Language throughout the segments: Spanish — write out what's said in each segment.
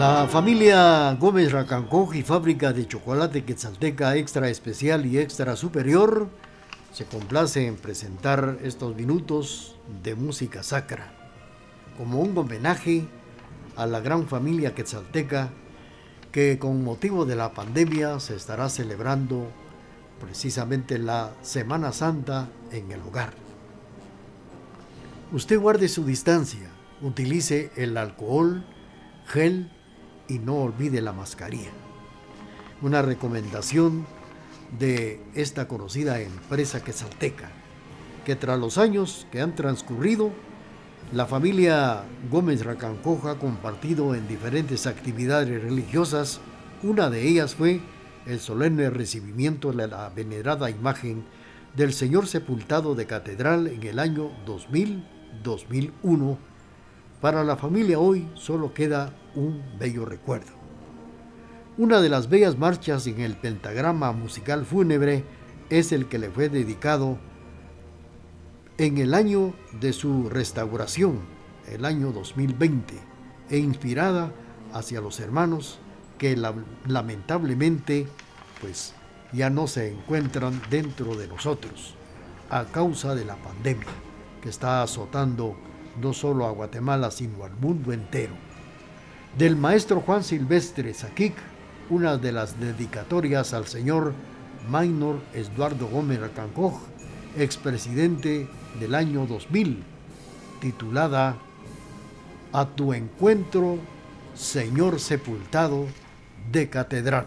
La familia Gómez Racancoj y fábrica de chocolate quetzalteca extra especial y extra superior se complace en presentar estos minutos de música sacra como un homenaje a la gran familia quetzalteca que con motivo de la pandemia se estará celebrando precisamente la Semana Santa en el hogar. Usted guarde su distancia, utilice el alcohol, gel y no olvide la mascarilla. Una recomendación de esta conocida empresa quesalteca, que tras los años que han transcurrido, la familia Gómez Racancoja ha compartido en diferentes actividades religiosas. Una de ellas fue el solemne recibimiento de la venerada imagen del Señor sepultado de catedral en el año 2000-2001. Para la familia hoy solo queda un bello recuerdo. Una de las bellas marchas en el pentagrama musical fúnebre es el que le fue dedicado en el año de su restauración, el año 2020, e inspirada hacia los hermanos que lamentablemente pues ya no se encuentran dentro de nosotros a causa de la pandemia que está azotando no solo a Guatemala sino al mundo entero. Del maestro Juan Silvestre Saquic, una de las dedicatorias al señor Maynor Eduardo Gómez Acancoj, expresidente del año 2000, titulada A tu encuentro, Señor sepultado de catedral.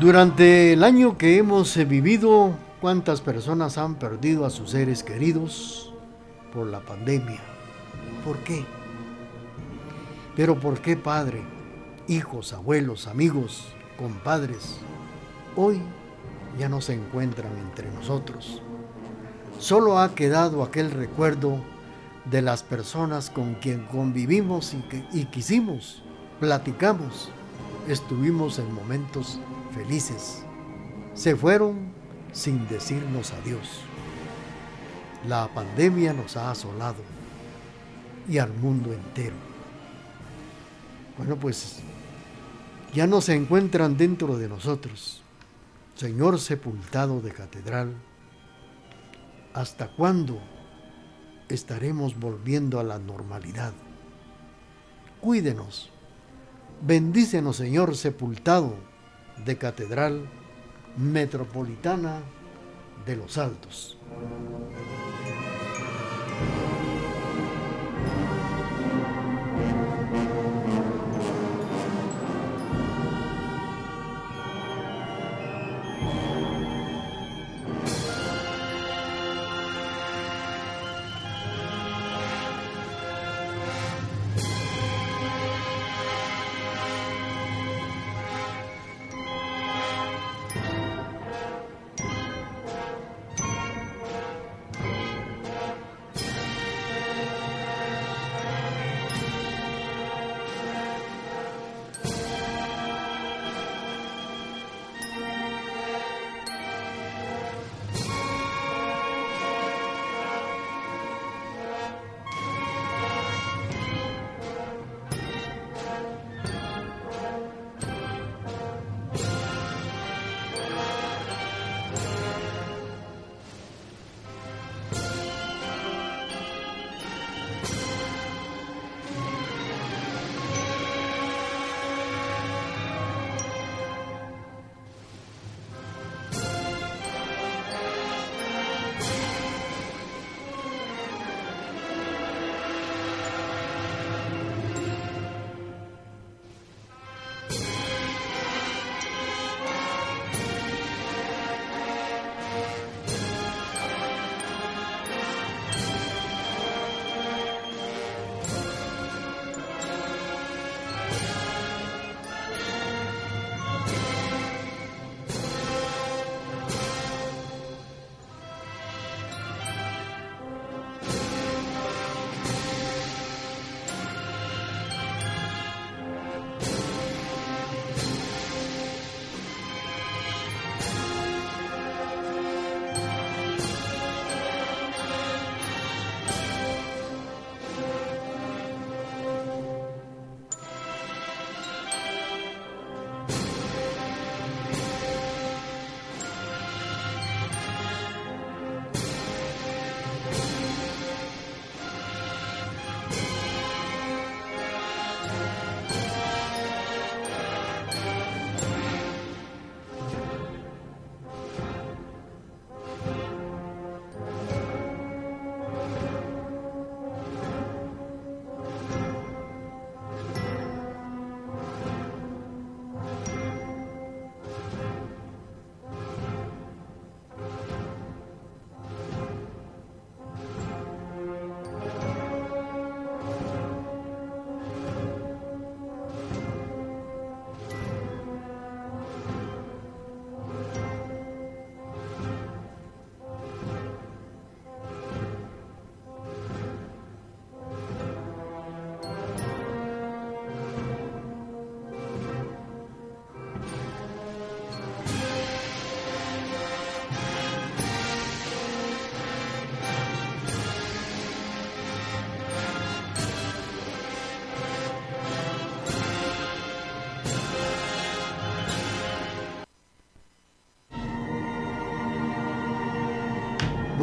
Durante el año que hemos vivido, ¿cuántas personas han perdido a sus seres queridos por la pandemia? ¿Por qué? Pero ¿por qué, Padre? Hijos, abuelos, amigos, compadres, hoy ya no se encuentran entre nosotros. Solo ha quedado aquel recuerdo de las personas con quien convivimos y, que, y quisimos, platicamos, estuvimos en momentos felices. Se fueron sin decirnos adiós. La pandemia nos ha asolado y al mundo entero. Bueno, pues ya no se encuentran dentro de nosotros. Señor sepultado de catedral, ¿hasta cuándo estaremos volviendo a la normalidad? Cuídenos. Bendícenos, Señor sepultado de Catedral Metropolitana de los Altos.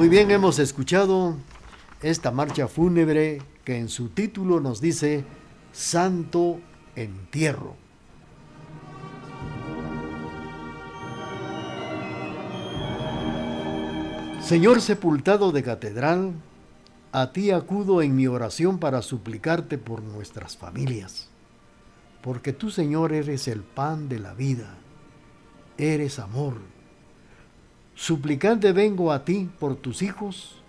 Muy bien, hemos escuchado esta marcha fúnebre que en su título nos dice Santo Entierro. Señor sepultado de catedral, a ti acudo en mi oración para suplicarte por nuestras familias, porque tú, Señor, eres el pan de la vida, eres amor. Suplicante vengo a ti por tus hijos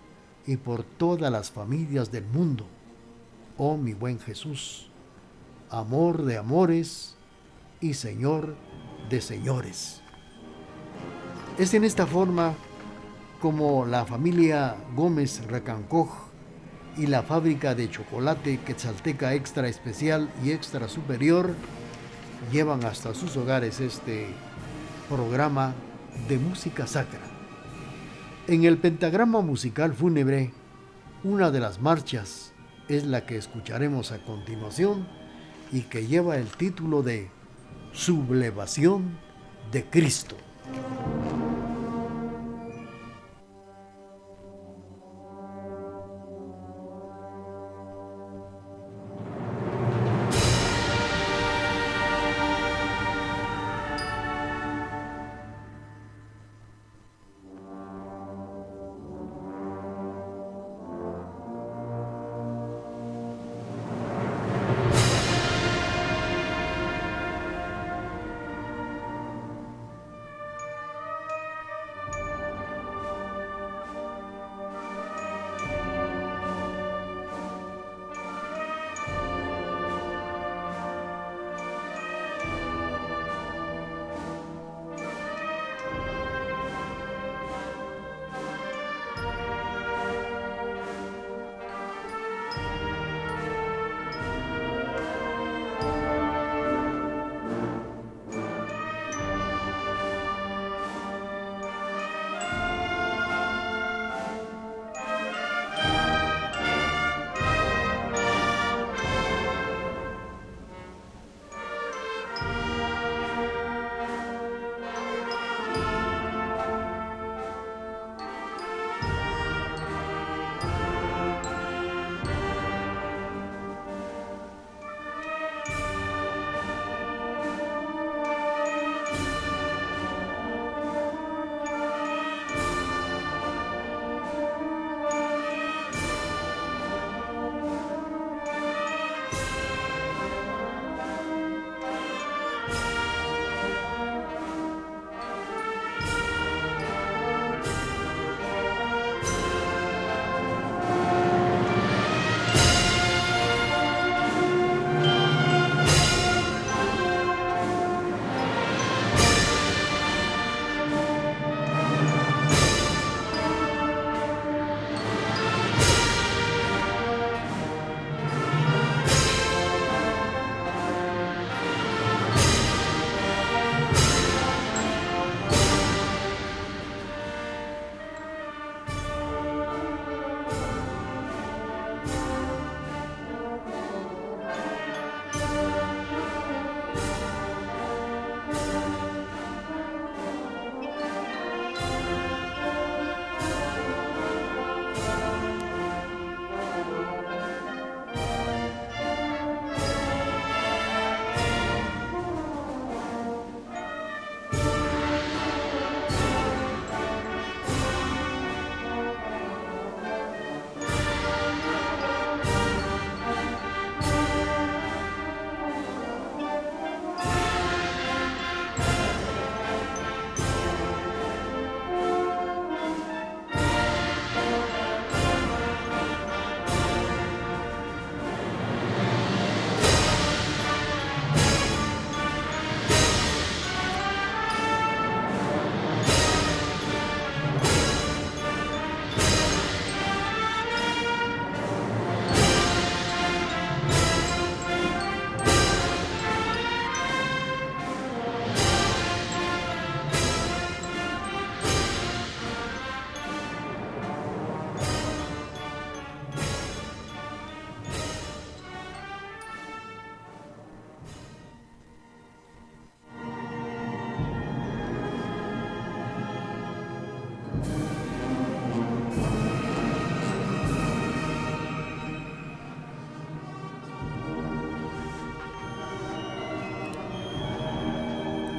y por todas las familias del mundo, oh mi buen Jesús, amor de amores y Señor de señores. Es en esta forma como la familia Gómez Recancoj y la fábrica de chocolate Quetzalteca Extra Especial y Extra Superior llevan hasta sus hogares este programa de música sacra. En el pentagrama musical fúnebre, una de las marchas es la que escucharemos a continuación y que lleva el título de Sublevación de Cristo.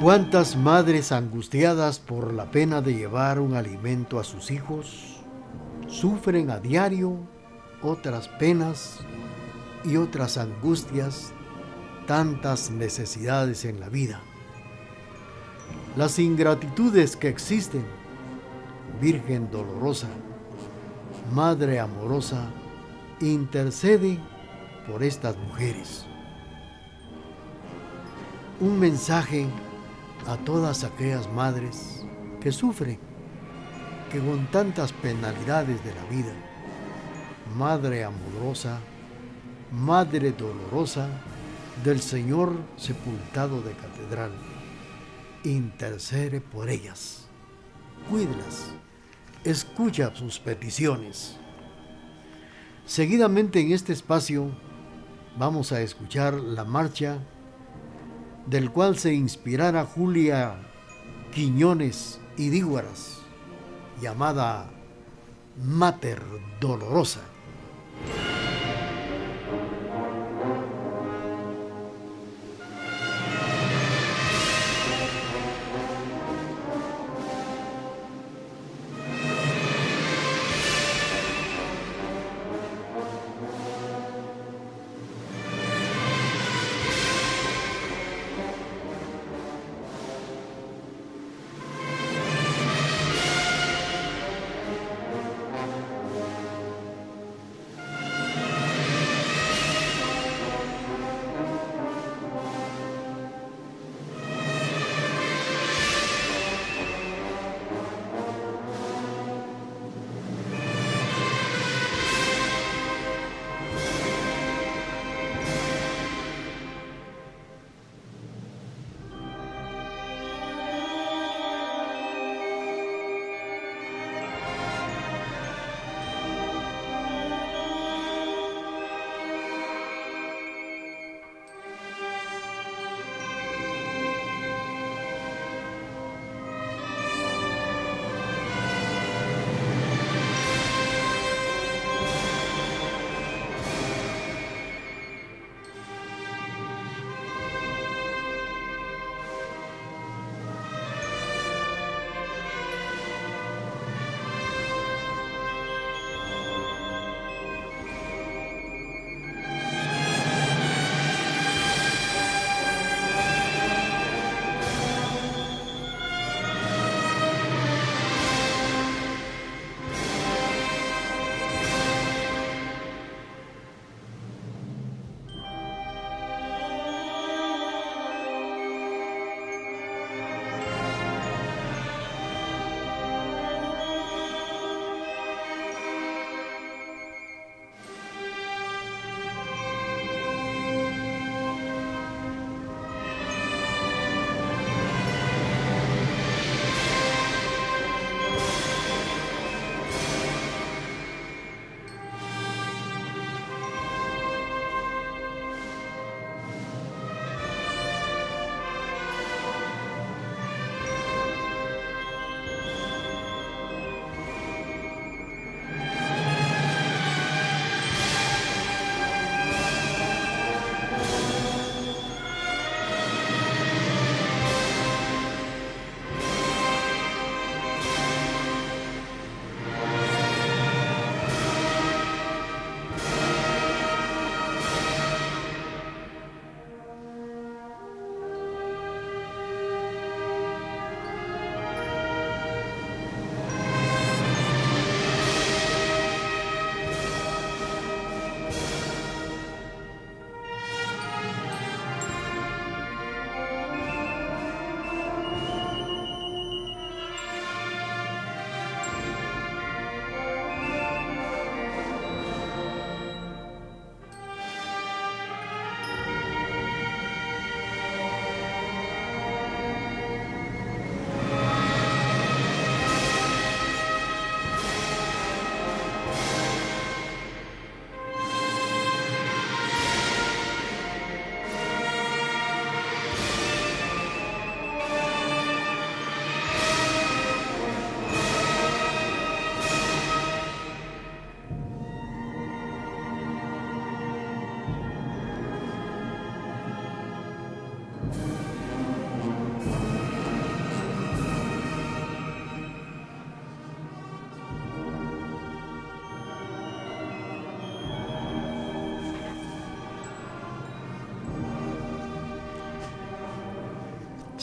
¿Cuántas madres angustiadas por la pena de llevar un alimento a sus hijos sufren a diario otras penas y otras angustias, tantas necesidades en la vida? las ingratitudes que existen. Virgen dolorosa, Madre amorosa, intercede por estas mujeres. Un mensaje a todas aquellas madres que sufren, que con tantas penalidades de la vida, Madre amorosa, Madre dolorosa del Señor sepultado de catedral, intercede por ellas, cuídelas, escucha sus peticiones. Seguidamente en este espacio vamos a escuchar la marcha del cual se inspirara Julia Quiñones y Díguaras, llamada Mater Dolorosa.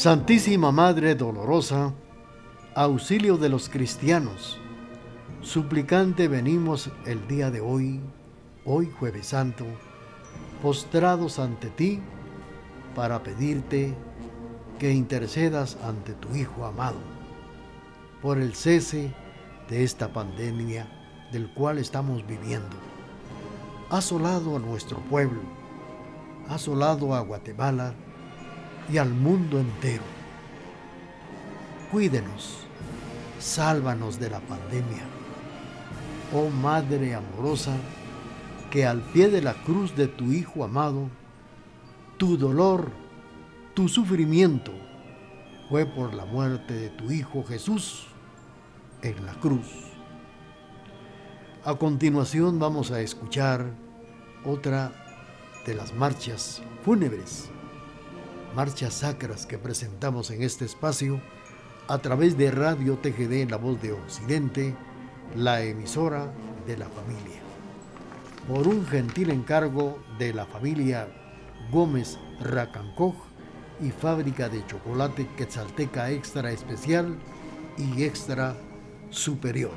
Santísima Madre Dolorosa, auxilio de los cristianos, suplicante venimos el día de hoy, hoy jueves santo, postrados ante ti para pedirte que intercedas ante tu Hijo amado por el cese de esta pandemia del cual estamos viviendo. Ha asolado a nuestro pueblo, ha asolado a Guatemala y al mundo entero. Cuídenos, sálvanos de la pandemia. Oh Madre amorosa, que al pie de la cruz de tu Hijo amado, tu dolor, tu sufrimiento, fue por la muerte de tu Hijo Jesús en la cruz. A continuación vamos a escuchar otra de las marchas fúnebres, marchas sacras que presentamos en este espacio a través de Radio TGD en la voz de Occidente, la emisora de la familia. Por un gentil encargo de la familia Gómez Racancoj y fábrica de chocolate Quetzalteca Extra Especial y Extra Superior.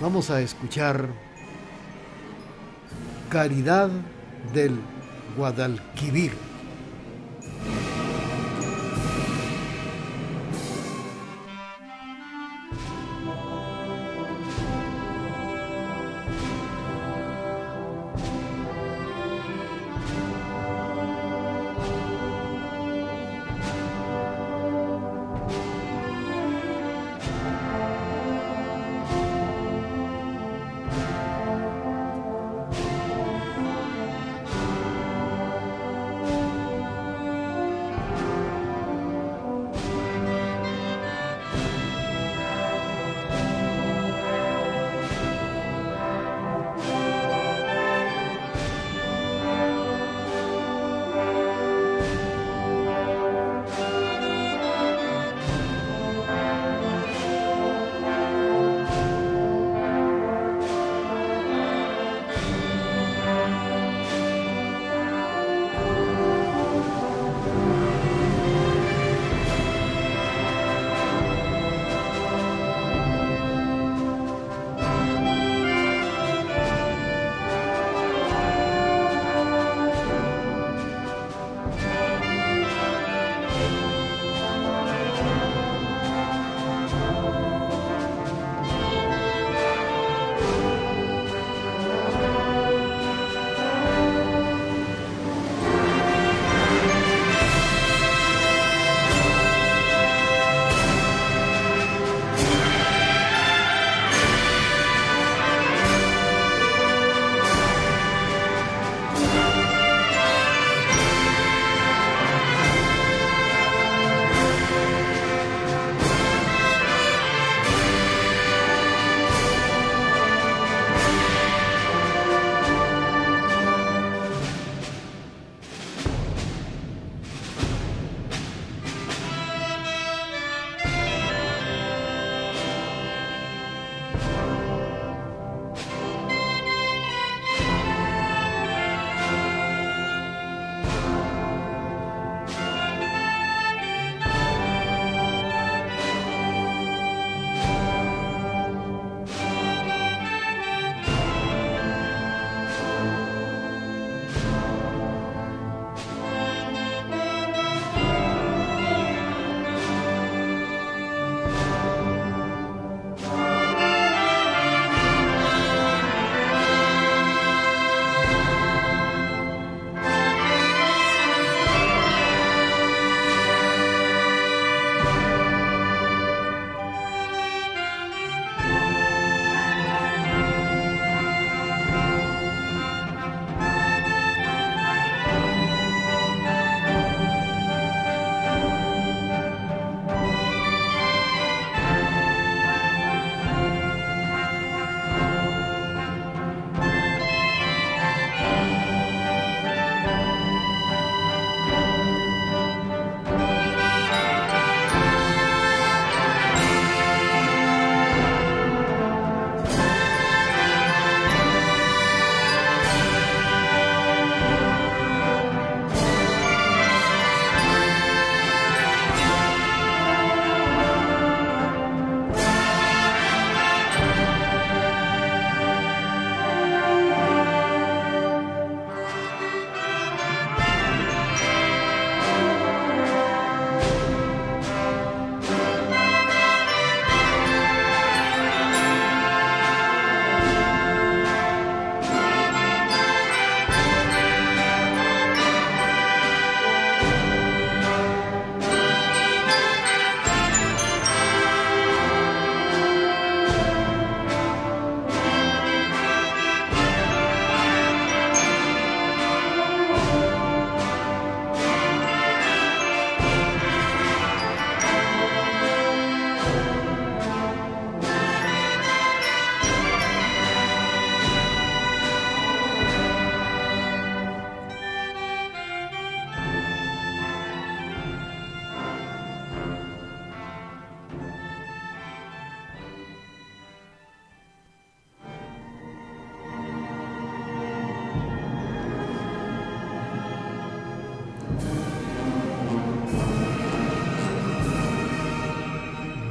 Vamos a escuchar Caridad del Guadalquivir.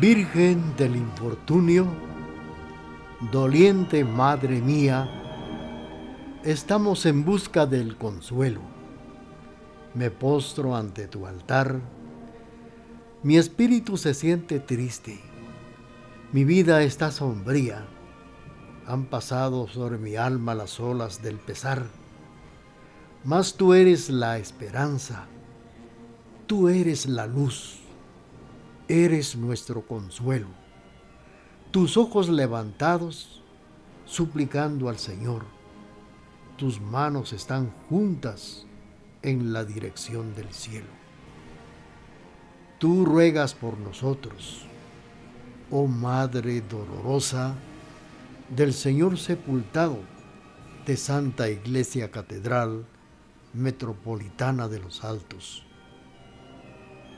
Virgen del infortunio, doliente Madre mía, estamos en busca del consuelo. Me postro ante tu altar, mi espíritu se siente triste, mi vida está sombría, han pasado sobre mi alma las olas del pesar, mas tú eres la esperanza, tú eres la luz eres nuestro consuelo. Tus ojos levantados, suplicando al Señor, tus manos están juntas en la dirección del cielo. Tú ruegas por nosotros, oh Madre dolorosa del Señor sepultado de Santa Iglesia Catedral Metropolitana de los Altos.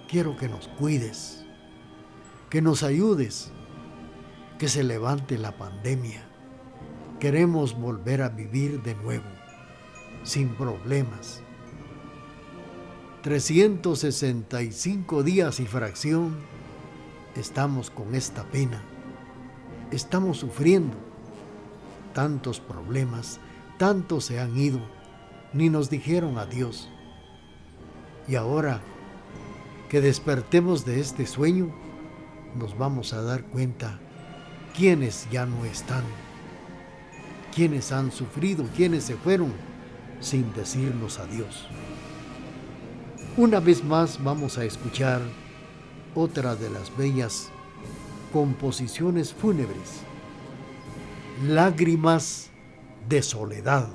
Quiero que nos cuides que nos ayudes, que se levante la pandemia. Queremos volver a vivir de nuevo, sin problemas. 365 días y fracción estamos con esta pena. Estamos sufriendo. Tantos problemas, tantos se han ido, ni nos dijeron adiós. Y ahora que despertemos de este sueño, nos vamos a dar cuenta quiénes ya no están, quiénes han sufrido, quiénes se fueron sin decirnos adiós. Una vez más vamos a escuchar otra de las bellas composiciones fúnebres, Lágrimas de Soledad.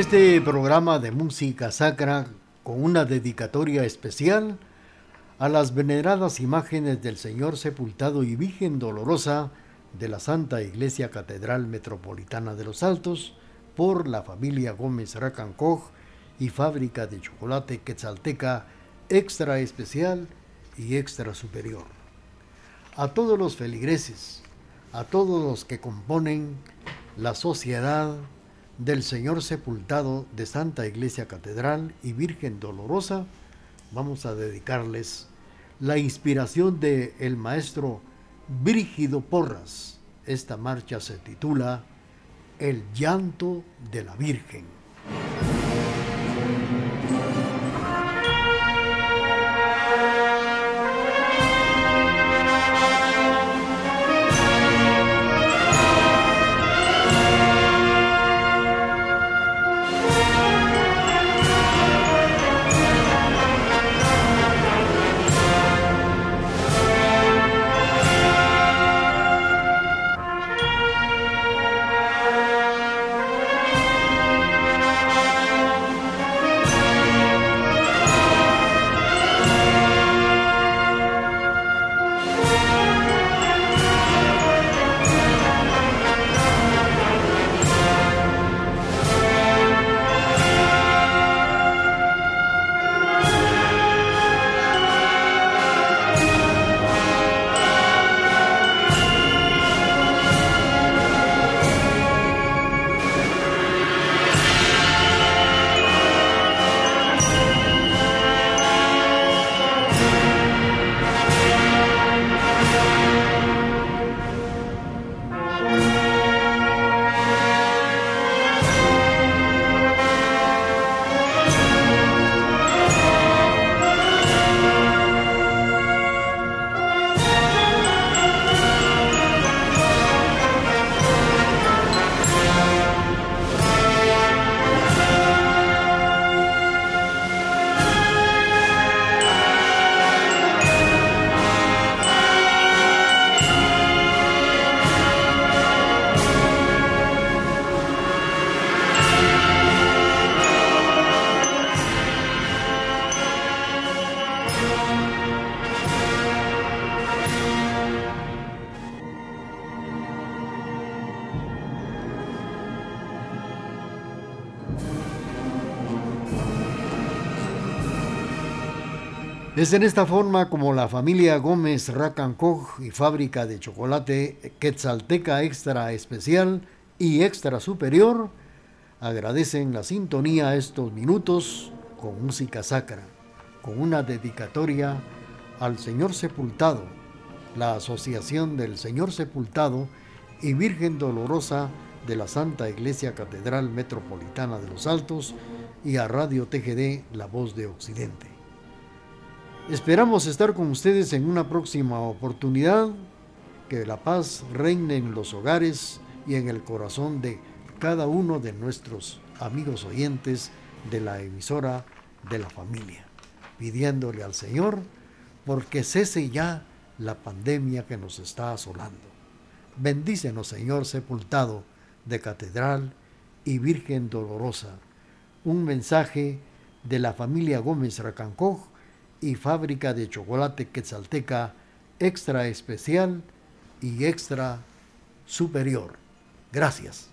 Este programa de música sacra con una dedicatoria especial a las veneradas imágenes del Señor sepultado y Virgen Dolorosa de la Santa Iglesia Catedral Metropolitana de los Altos por la familia Gómez Racancoj y fábrica de chocolate quetzalteca extra especial y extra superior. A todos los feligreses, a todos los que componen la sociedad del Señor sepultado de Santa Iglesia Catedral y Virgen Dolorosa, vamos a dedicarles la inspiración de el maestro Brígido Porras. Esta marcha se titula El llanto de la Virgen. Es en esta forma como la familia Gómez Racancoj y fábrica de chocolate Quetzalteca Extra Especial y Extra Superior agradecen la sintonía estos minutos con música sacra, con una dedicatoria al Señor Sepultado, la Asociación del Señor Sepultado y Virgen Dolorosa de la Santa Iglesia Catedral Metropolitana de los Altos y a Radio TGD La Voz de Occidente. Esperamos estar con ustedes en una próxima oportunidad. Que la paz reine en los hogares y en el corazón de cada uno de nuestros amigos oyentes de la emisora de la familia, pidiéndole al Señor porque cese ya la pandemia que nos está asolando. Bendícenos, Señor sepultado de Catedral y Virgen Dolorosa. Un mensaje de la familia Gómez Racancoj y fábrica de chocolate quetzalteca extra especial y extra superior. Gracias.